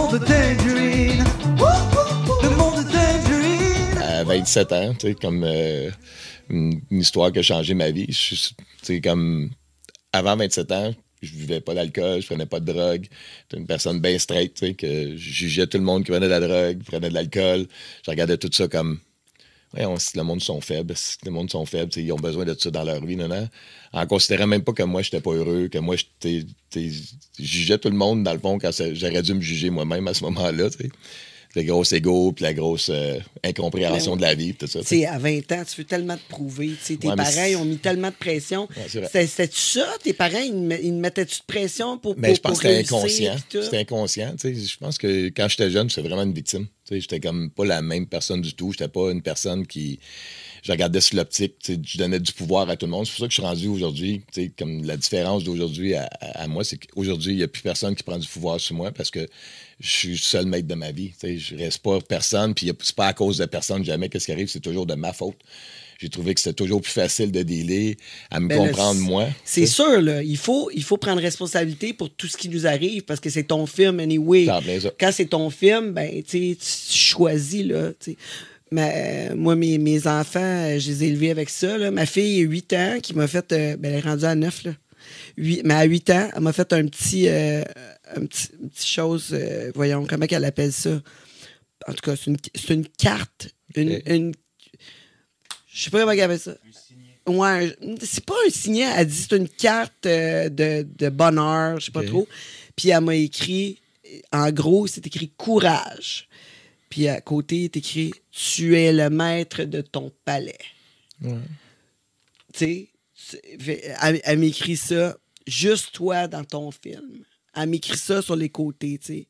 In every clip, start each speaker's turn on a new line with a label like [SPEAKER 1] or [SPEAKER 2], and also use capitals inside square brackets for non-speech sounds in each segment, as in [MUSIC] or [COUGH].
[SPEAKER 1] monde. Le monde de Tangerine.
[SPEAKER 2] À 27 ans, tu sais, comme euh, une, histoire qui a changé ma vie. Tu sais, comme avant 27 ans, je vivais pas d'alcool, je prenais pas de drogue. J'étais une personne bien straight, tu sais, que je jugeais tout le monde qui prenait de la drogue, prenait de l'alcool. Je regardais tout ça comme Si le monde sont faibles, si le monde sont faibles, ils ont besoin de ça dans leur vie, non, non. En considérant même pas que moi, j'étais pas heureux, que moi, je jugeais tout le monde, dans le fond, quand j'aurais dû me juger moi-même à ce moment-là, tu sais. Le gros ego, puis la grosse euh, incompréhension
[SPEAKER 3] Ben
[SPEAKER 2] de la vie, tout ça.
[SPEAKER 3] À 20 ans, tu veux tellement te prouver. Tes
[SPEAKER 2] Ouais,
[SPEAKER 3] parents, ont mis tellement de pression.
[SPEAKER 2] Ouais.
[SPEAKER 3] C'était- C'était-tu ça? Tes parents, ils, me- ils mettaient-tu de pression pour,
[SPEAKER 2] Mais
[SPEAKER 3] pour,
[SPEAKER 2] je pense
[SPEAKER 3] pour
[SPEAKER 2] que c'était inconscient. C'était inconscient. Je pense que quand j'étais jeune, j'étais vraiment une victime. J'étais comme pas la même personne du tout. J'étais pas une personne qui. Je regardais sur l'optique, je donnais du pouvoir à tout le monde. C'est pour ça que je suis rendu aujourd'hui. Comme la différence d'aujourd'hui à, à- moi, c'est qu'aujourd'hui, il n'y a plus personne qui prend du pouvoir sur moi parce que je suis seul maître de ma vie. Je reste pas personne, puis c'est pas à cause de personne jamais. Qu'est-ce qui arrive, c'est toujours de ma faute. J'ai trouvé que c'était toujours plus facile de dealer, à me
[SPEAKER 3] Ben
[SPEAKER 2] comprendre
[SPEAKER 3] c'est-
[SPEAKER 2] moi.
[SPEAKER 3] C'est sûr, là. Il faut, il faut prendre responsabilité pour tout ce qui nous arrive parce que c'est ton film, anyway.
[SPEAKER 2] C'est en plein ça.
[SPEAKER 3] Quand c'est ton film, ben, tu choisis, là. Ma- moi, mes, mes enfants, je les ai élevés avec ça. Là. Ma fille, 8 ans, qui m'a fait. euh, ben, elle est rendue à 9, là. Huit- mais à 8 ans, elle m'a fait un petit. euh, un petit, une petite chose. euh, voyons, comment qu'elle appelle ça? En tout cas, c'est une, une carte. Une. Une- je sais pas comment elle appelle ça. Ouais, c'est pas un signet, elle dit c'est une carte euh, de, de bonheur, je sais pas trop. Puis elle m'a écrit, en gros, c'est écrit courage. Puis à côté, c'est écrit tu es le maître de ton palais.
[SPEAKER 2] Ouais.
[SPEAKER 3] Tu sais, elle, elle m'écrit ça, juste toi dans ton film. Elle m'écrit ça sur les côtés, tu sais.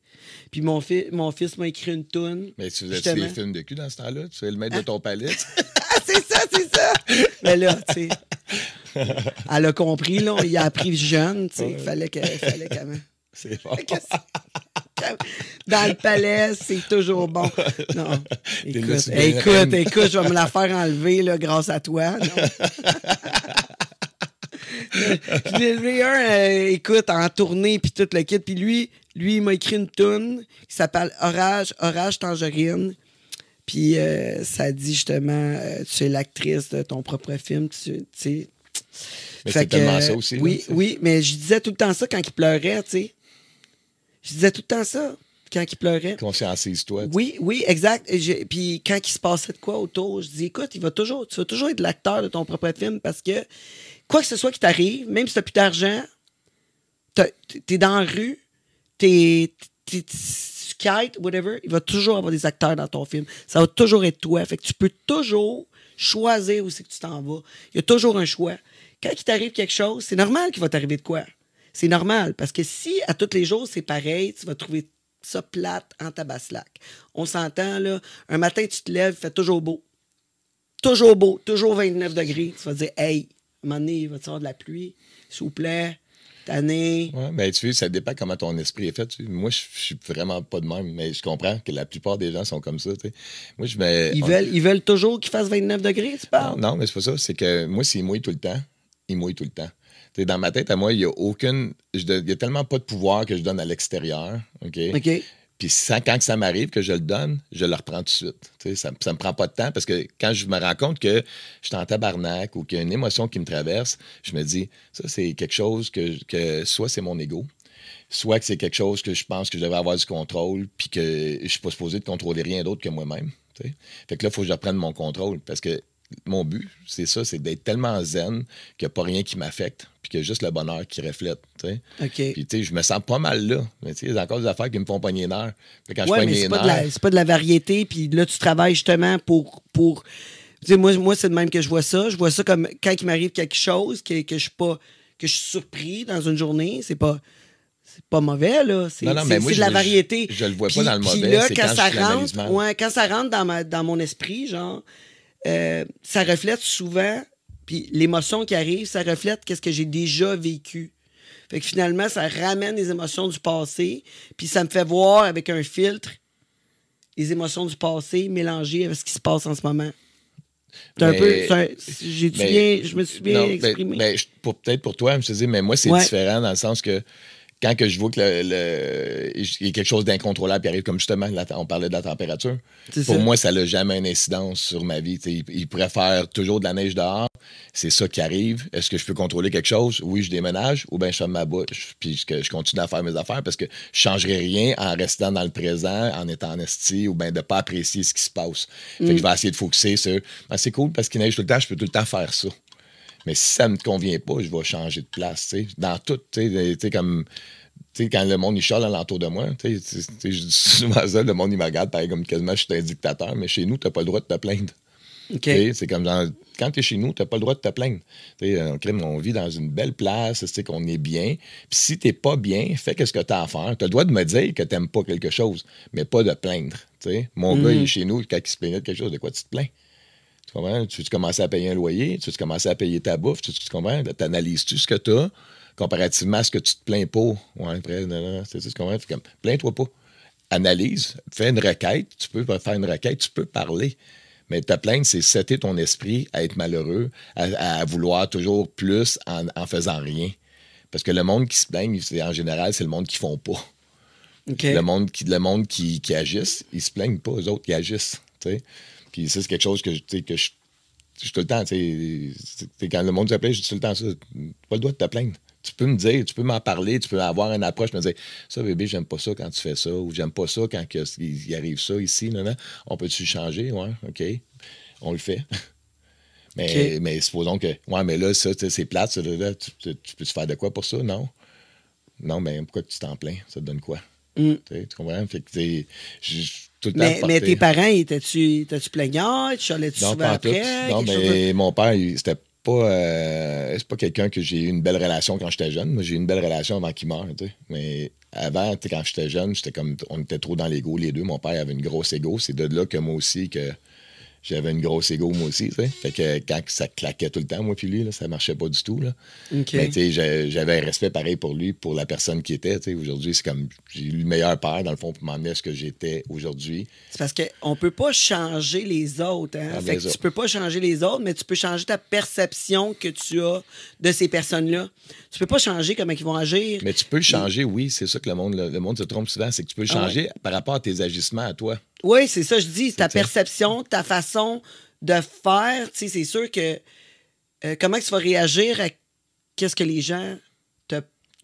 [SPEAKER 3] Puis mon, fi- mon fils m'a écrit une toune.
[SPEAKER 2] Mais tu faisais des films de cul dans ce temps-là? Tu es le maître de ton palais? [LAUGHS]
[SPEAKER 3] C'est ça, c'est ça! Mais là, tu sais. Elle a compris, là. Il a appris jeune, tu sais. Il fallait que- fallait qu'elle.
[SPEAKER 2] C'est fort.
[SPEAKER 3] Dans le palais, c'est toujours bon. Non. Écoute, écoute, écoute, je vais me la faire enlever là, grâce à toi. Je l'ai élevé un, euh, écoute, en tournée, puis tout le kit. Puis lui, lui, il m'a écrit une toune qui s'appelle Orage, Orage Tangerine. Puis euh, ça dit justement, euh, tu es l'actrice de ton propre film, tu, sais.
[SPEAKER 2] Mais c'est tellement ça aussi,
[SPEAKER 3] Oui, oui, mais je disais tout le temps ça quand il pleurait, tu sais. Je disais tout le temps ça quand il pleurait.
[SPEAKER 2] Conscientise-toi.
[SPEAKER 3] Oui, oui, exact. Puis quand il se passait de quoi autour, je dis écoute, il va toujours, tu vas toujours être l'acteur de ton propre film parce que quoi que ce soit qui t'arrive, même si tu n'as plus d'argent, t'as- t'es dans la rue, t'es, kites, whatever, il va toujours avoir des acteurs dans ton film. Ça va toujours être toi. Fait que tu peux toujours choisir où c'est que tu t'en vas. Il y a toujours un choix. Quand il t'arrive quelque chose, c'est normal qu'il va t'arriver de quoi. C'est normal. Parce que si à tous les jours c'est pareil, tu vas trouver ça plate en tabaslac. On s'entend, là. Un matin, tu te lèves, il fait toujours beau. Toujours beau, toujours 29 degrés. Tu vas dire, hey, à un moment donné, il va te avoir de la pluie. S'il vous plaît, tanné.
[SPEAKER 2] Ouais, ben, tu sais, ça dépend comment ton esprit est fait. tu sais. Moi, je suis vraiment pas de même, mais je comprends que la plupart des gens sont comme ça. tu sais. Moi, je.
[SPEAKER 3] Ils
[SPEAKER 2] on-
[SPEAKER 3] veulent, ils veulent toujours qu'il fasse 29 degrés, tu
[SPEAKER 2] Non,
[SPEAKER 3] parles?
[SPEAKER 2] non, mais c'est pas ça. C'est que moi, s'il mouille tout le temps, il mouille tout le temps. Tu sais, dans ma tête, à moi, il y a aucune. Il y a tellement pas de pouvoir que je donne à l'extérieur. OK?
[SPEAKER 3] OK.
[SPEAKER 2] Puis ça- quand ça m'arrive que je le donne, je le reprends tout de suite. Ça, ça me prend pas de temps parce que quand je me rends compte que je suis en tabarnak ou qu'il y a une émotion qui me traverse, je me dis, ça, c'est quelque chose que, soit c'est mon ego, soit que c'est quelque chose que je pense que je devrais avoir du contrôle, puis que je suis pas supposé de contrôler rien d'autre que moi-même. Fait que là, il faut que je reprenne mon contrôle parce que mon but, c'est ça, c'est d'être tellement zen qu'il n'y a pas rien qui m'affecte, puis qu'il y a juste le bonheur qui reflète. Puis, tu sais, je me sens pas mal là. Mais, tu sais, il y a encore des affaires qui me font pogner les nerfs. Que quand
[SPEAKER 3] Ouais,
[SPEAKER 2] je
[SPEAKER 3] mais c'est pas, de la- c'est pas de la variété. Puis là, tu travailles justement pour. pour... Tu sais, moi, moi c'est de même que je vois ça. Je vois ça comme quand il m'arrive quelque chose que, que je suis pas. que je suis surpris dans une journée. C'est pas. C'est pas mauvais, là. C'est
[SPEAKER 2] Non, non,
[SPEAKER 3] c'est-
[SPEAKER 2] mais moi,
[SPEAKER 3] c'est de la
[SPEAKER 2] je-
[SPEAKER 3] variété.
[SPEAKER 2] je le vois pas
[SPEAKER 3] Puis-
[SPEAKER 2] dans le
[SPEAKER 3] puis
[SPEAKER 2] mauvais,
[SPEAKER 3] là,
[SPEAKER 2] c'est
[SPEAKER 3] quand,
[SPEAKER 2] quand
[SPEAKER 3] ça rentre, ouais, quand ça rentre dans, ma, dans mon esprit, genre, euh, ça reflète souvent, puis l'émotion qui arrive, ça reflète qu'est-ce que j'ai déjà vécu. Fait que finalement, ça ramène les émotions du passé, puis ça me fait voir avec un filtre les émotions du passé mélangées avec ce qui se passe en ce moment. C'est un
[SPEAKER 2] Mais-
[SPEAKER 3] peu.
[SPEAKER 2] Mais-
[SPEAKER 3] bien. Je me suis bien
[SPEAKER 2] non, ben-
[SPEAKER 3] exprimé?
[SPEAKER 2] ben, je- pour- Peut-être pour toi, je te dis, mais moi, c'est
[SPEAKER 3] Ouais.
[SPEAKER 2] différent dans le sens que quand que je vois que le, le- il y a quelque chose d'incontrôlable qui arrive, comme justement, la- on parlait de la température, pour
[SPEAKER 3] ça.
[SPEAKER 2] moi, ça n'a jamais une incidence sur ma vie. Sais, Il, faire toujours de la neige dehors. C'est ça qui arrive. Est-ce que je peux contrôler quelque chose? Oui, je déménage ou bien je ferme ma bouche puis que je continue à faire mes affaires parce que je ne changerai rien en restant dans le présent, en étant en esti ou bien de ne pas apprécier ce qui se passe. Fait que je vais essayer de focuser sur Ah, c'est cool parce qu'il neige tout le temps, je peux tout le temps faire ça. Mais si ça ne me convient pas, je vais changer de place. Dans tout, tu sais, comme. Tu sais, quand le monde il chiale alentour de moi, tu sais, tu sais, je dis [LAUGHS] souvent ça, le monde il me regarde pareil comme quasiment je suis un dictateur, mais chez nous, tu n'as pas le droit de te plaindre.
[SPEAKER 3] OK.
[SPEAKER 2] Tu sais, C'est comme quand tu es chez nous, tu n'as pas le droit de te plaindre. Tu sais, on, crime, on vit dans une belle place, sais, qu'on est bien. Puis si tu n'es pas bien, fais ce que tu as à faire. Tu as le droit de me dire que tu n'aimes pas quelque chose, mais pas de plaindre. tu sais. Mon gars, il est chez nous, quand il se plaignait de quelque chose, de quoi tu te plains? Tu comprends? Tu veux commencer à payer un loyer? Tu veux commencer à payer ta bouffe? Tu, tu comprends? T'analyses-tu ce que tu as comparativement à ce que tu te plains pas? Ouais, après, non, non, tu comprends? Comme, plains-toi pas. Analyse, fais une requête. Tu peux faire une requête, tu peux parler. Mais te plaindre, c'est setter ton esprit à être malheureux, à, à vouloir toujours plus en, en faisant rien. Parce que le monde qui se plaigne, en général, c'est le monde qui font pas. Le monde qui, le monde qui, qui agisse, ils se plaignent pas, eux autres qui agissent. tu. Puis ça, c'est quelque chose que, je- tu sais, que je, je suis tout le temps, tu sais, quand le monde se plaint, je dis tout le temps ça. Tu pas le droit de te plaindre. Tu peux me dire, tu peux m'en parler, tu peux avoir une approche, me dire Ça, bébé, j'aime pas ça quand tu fais ça, ou j'aime pas ça quand que- il, arrive ça ici, non, non. On peut-tu changer? Ouais, OK. On le fait. [LAUGHS] Mais, mais supposons que, ouais, mais là, ça, c'est plate, ça, là, là, tu, tu- tu peux-tu faire de quoi pour ça? Non. Non, mais pourquoi tu t'en plains? Ça te donne quoi?
[SPEAKER 3] Mm.
[SPEAKER 2] Tu comprends? Fait que, je- tout le temps
[SPEAKER 3] Mais, mais tes parents, étaient-tu plaignards? Tu
[SPEAKER 2] non,
[SPEAKER 3] souvent
[SPEAKER 2] pas en tout.
[SPEAKER 3] après?
[SPEAKER 2] Non,
[SPEAKER 3] de-
[SPEAKER 2] mais mon père, c'était pas. euh, c'est pas quelqu'un que j'ai eu une belle relation quand j'étais jeune. Moi, j'ai eu une belle relation avant qu'il meure, tu sais. Mais avant, quand j'étais jeune, j'étais comme. On était trop dans l'ego, les deux. Mon père avait une grosse ego. C'est de là que moi aussi, que j'avais une grosse ego, moi aussi, tu. Fait que quand ça claquait tout le temps, moi, puis lui, là, ça marchait pas du tout, là. Mais tu sais, j'ai- j'avais un respect pareil pour lui, pour la personne qui était. tu. Aujourd'hui, c'est comme. J'ai eu le meilleur père, dans le fond, pour m'emmener à ce que j'étais aujourd'hui.
[SPEAKER 3] C'est parce qu'on peut pas changer les autres. Hein?
[SPEAKER 2] Ah,
[SPEAKER 3] fait
[SPEAKER 2] ben
[SPEAKER 3] que tu peux pas changer les autres, mais tu peux changer ta perception que tu as de ces personnes-là. Tu peux pas changer comment ils vont agir.
[SPEAKER 2] Mais tu peux le changer, oui, c'est ça que le monde, le, le monde se trompe souvent, c'est que tu peux le
[SPEAKER 3] Ah
[SPEAKER 2] changer par rapport à tes agissements à toi.
[SPEAKER 3] Oui, c'est ça, je dis. Ta perception, ta façon de faire, tu sais, c'est sûr que euh, comment tu vas réagir à qu'est-ce que les gens te,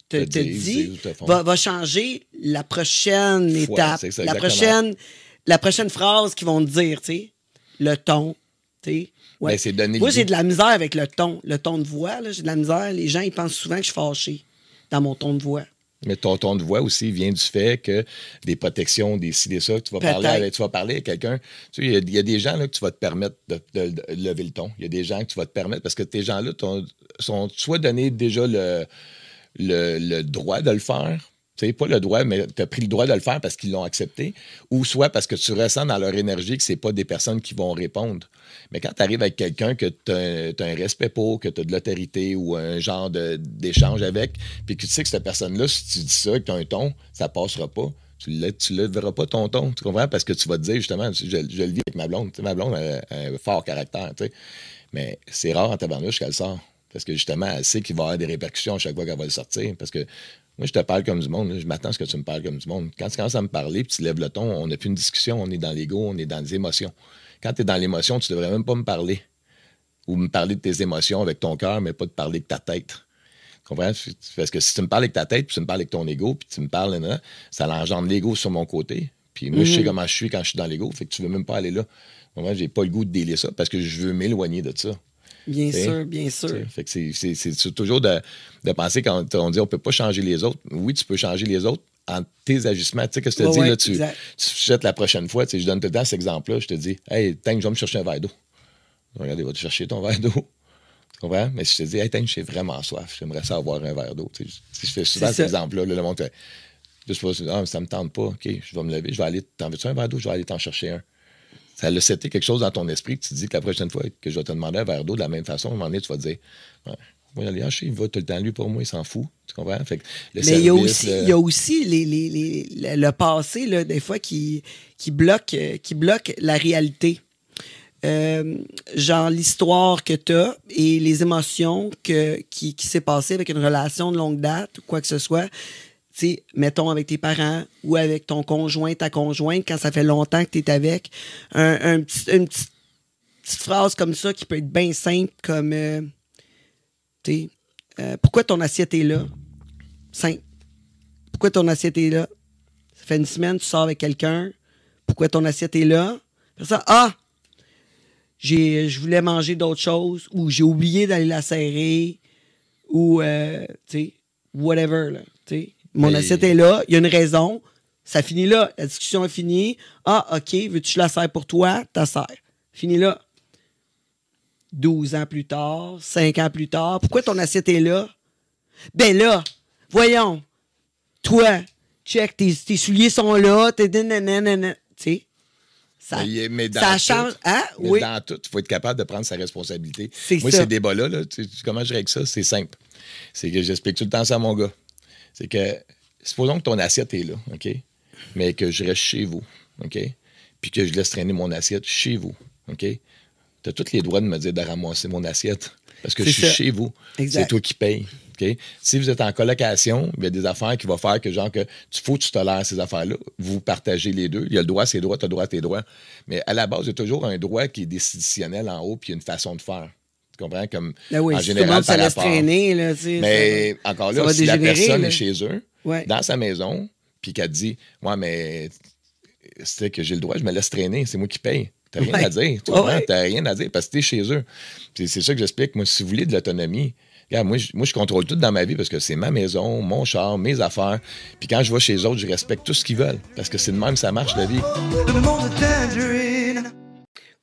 [SPEAKER 3] te,
[SPEAKER 2] Te
[SPEAKER 3] te
[SPEAKER 2] disent,
[SPEAKER 3] va, va changer la prochaine étape,
[SPEAKER 2] ça,
[SPEAKER 3] la prochaine, la prochaine phrase qu'ils vont te dire, tu sais, le ton, tu sais. Ouais.
[SPEAKER 2] Ben,
[SPEAKER 3] Moi, j'ai de la misère avec le ton, le ton de voix, j'ai de la misère. Les gens, ils pensent souvent que je suis fâché dans mon ton de voix.
[SPEAKER 2] Mais ton ton de voix aussi vient du fait que des protections, des ci, des ça, tu vas parler avec, tu vas parler à quelqu'un. Tu sais, il y a- il y, a des gens là, que tu vas te permettre de, de- de lever le ton. Il y a des gens que tu vas te permettre parce que tes gens-là sont soit donné déjà le, le, le droit de le faire. Tu sais, pas le droit, mais tu as pris le droit de le faire parce qu'ils l'ont accepté, ou soit parce que tu ressens dans leur énergie que c'est pas des personnes qui vont répondre. Mais quand tu arrives avec quelqu'un que tu as, un respect pour, que tu as de l'autorité ou un genre d'échange avec, puis que tu sais que cette personne-là, si tu dis ça, que tu as un ton, ça passera pas. Tu ne lèveras pas ton ton, tu comprends? Parce que tu vas te dire, justement, je, le vis avec ma blonde. Ma blonde a a un fort caractère, tu sais. Mais c'est rare en tabarnouche qu'elle sort. Parce que justement, elle sait qu'il va y avoir des répercussions à chaque fois qu'elle va le sortir. Parce que moi, je te parle comme du monde. là. Je m'attends à ce que tu me parles comme du monde. Quand tu commences à me parler puis tu lèves le ton, on n'a plus une discussion, on est dans l'ego, on est dans les émotions. Quand tu es dans l'émotion, tu devrais même pas me parler. Ou me parler de tes émotions avec ton cœur, mais pas de parler de ta tête. Tu comprends? Parce que si tu me parles avec ta tête, puis tu me parles avec ton ego, puis tu me parles, nan, ça engendre l'ego sur mon côté. Puis moi, je sais comment je suis quand je suis dans l'ego, fait que tu veux même pas aller là. Moi, j'ai pas le goût de délier ça parce que je veux m'éloigner de ça.
[SPEAKER 3] Bien
[SPEAKER 2] T'sais,
[SPEAKER 3] sûr, bien sûr.
[SPEAKER 2] T'sais, Fait que c'est- toujours de, de penser quand on dit on peut pas changer les autres. Oui, tu peux changer les autres en tes agissements. Tu sais, que je te
[SPEAKER 3] Ouais,
[SPEAKER 2] dis,
[SPEAKER 3] ouais,
[SPEAKER 2] là, tu,
[SPEAKER 3] exact.
[SPEAKER 2] tu jettes la prochaine fois. tu sais, Je donne temps cet exemple-là. Je te dis, hey, Tank, je vais me chercher un verre d'eau. Regardez, va te chercher ton verre d'eau. Tu comprends? Mais si je te dis, hey, Tank, j'ai vraiment soif, j'aimerais ça avoir un verre d'eau. Tu sais, Je je fais souvent cet exemple-là. là, le monde fait, juste pas, ah, ça me tente pas. OK, je vais me lever, je vais aller. T'en veux-tu un verre d'eau? Je vais aller t'en chercher un. Ça a seté quelque chose dans ton esprit que tu te dis que la prochaine fois que je vais te demander un verre d'eau de la même façon, à un moment donné, tu vas te dire ouais, moi, il va tout le temps, lui, pour moi, il s'en fout. Tu comprends? Fait que le
[SPEAKER 3] Mais il y a aussi,
[SPEAKER 2] le-
[SPEAKER 3] il y a aussi les, les- les- le, le passé, là, des fois, qui, qui, bloque, euh, qui bloque la réalité. Euh, genre l'histoire que tu as et les émotions que, qui, qui s'est passé avec une relation de longue date ou quoi que ce soit. Sais, mettons avec tes parents ou avec ton conjoint, ta conjointe, quand ça fait longtemps que tu es avec, un, une petite, phrase comme ça qui peut être bien simple, comme, euh, tu sais, euh, pourquoi ton assiette est là? Simple. Pourquoi ton assiette est là? Ça fait une semaine, tu sors avec quelqu'un. Pourquoi ton assiette est là? Ça, ah! J'ai, je voulais manger d'autres choses ou j'ai oublié d'aller la serrer ou, euh, tu sais, whatever, là. tu sais. Mon
[SPEAKER 2] Mais-
[SPEAKER 3] assiette est là, il y a une raison. Ça finit là. La discussion est finie. Ah, OK, veux-tu que je la serre pour toi? Ta serre. Fini là. 12 ans plus tard, 5 ans plus tard. Pourquoi ton assiette est là? Ben là, voyons. Toi, check, tes, tes souliers sont là. T'es nanana, Tu sais, ça,
[SPEAKER 2] Mais, mais dans
[SPEAKER 3] ça
[SPEAKER 2] tout,
[SPEAKER 3] change. Hein?
[SPEAKER 2] mais
[SPEAKER 3] Oui.
[SPEAKER 2] dans tout, il faut être capable de prendre sa responsabilité. Moi,
[SPEAKER 3] ça.
[SPEAKER 2] ces débats-là, là, tu sais, comment je règle ça? C'est simple. C'est que j'explique tout le temps ça à mon gars. C'est que, supposons que ton assiette est là, OK? Mais que je reste chez vous, OK? Puis que je laisse traîner mon assiette chez vous, OK? Tu as tous les droits de me dire de ramasser mon assiette parce que je suis
[SPEAKER 3] ça.
[SPEAKER 2] chez vous. C'est toi qui payes. OK? Si vous êtes en colocation, il y a des affaires qui vont faire que, genre, que tu faut que tu tolères ces affaires-là. Vous partagez les deux. Il y a le droit à ses droits, tu as le droit à tes droits. Mais à la base, il y a toujours un droit qui est décisionnel en haut, puis il y a une façon de faire. Tu comprends? Comme
[SPEAKER 3] Ben oui,
[SPEAKER 2] en général, par
[SPEAKER 3] laisse traîner, là, tu sais,
[SPEAKER 2] Mais
[SPEAKER 3] ça
[SPEAKER 2] encore
[SPEAKER 3] ça
[SPEAKER 2] là,
[SPEAKER 3] va
[SPEAKER 2] si la personne
[SPEAKER 3] là.
[SPEAKER 2] est chez eux,
[SPEAKER 3] Ouais.
[SPEAKER 2] dans sa maison, puis qu'elle te dit Ouais, mais c'est que j'ai le droit, je me laisse traîner, c'est moi qui paye. T'as rien
[SPEAKER 3] Ouais.
[SPEAKER 2] à dire. Tu comprends?
[SPEAKER 3] ouais.
[SPEAKER 2] T'as rien à dire parce que t'es chez eux. Puis c'est ça que j'explique. Moi, si vous voulez de l'autonomie, regarde, moi, je, moi, je contrôle tout dans ma vie parce que c'est ma maison, mon char, mes affaires. Puis quand je vais chez eux autres, je respecte tout ce qu'ils veulent. Parce que c'est de même que ça marche, la vie.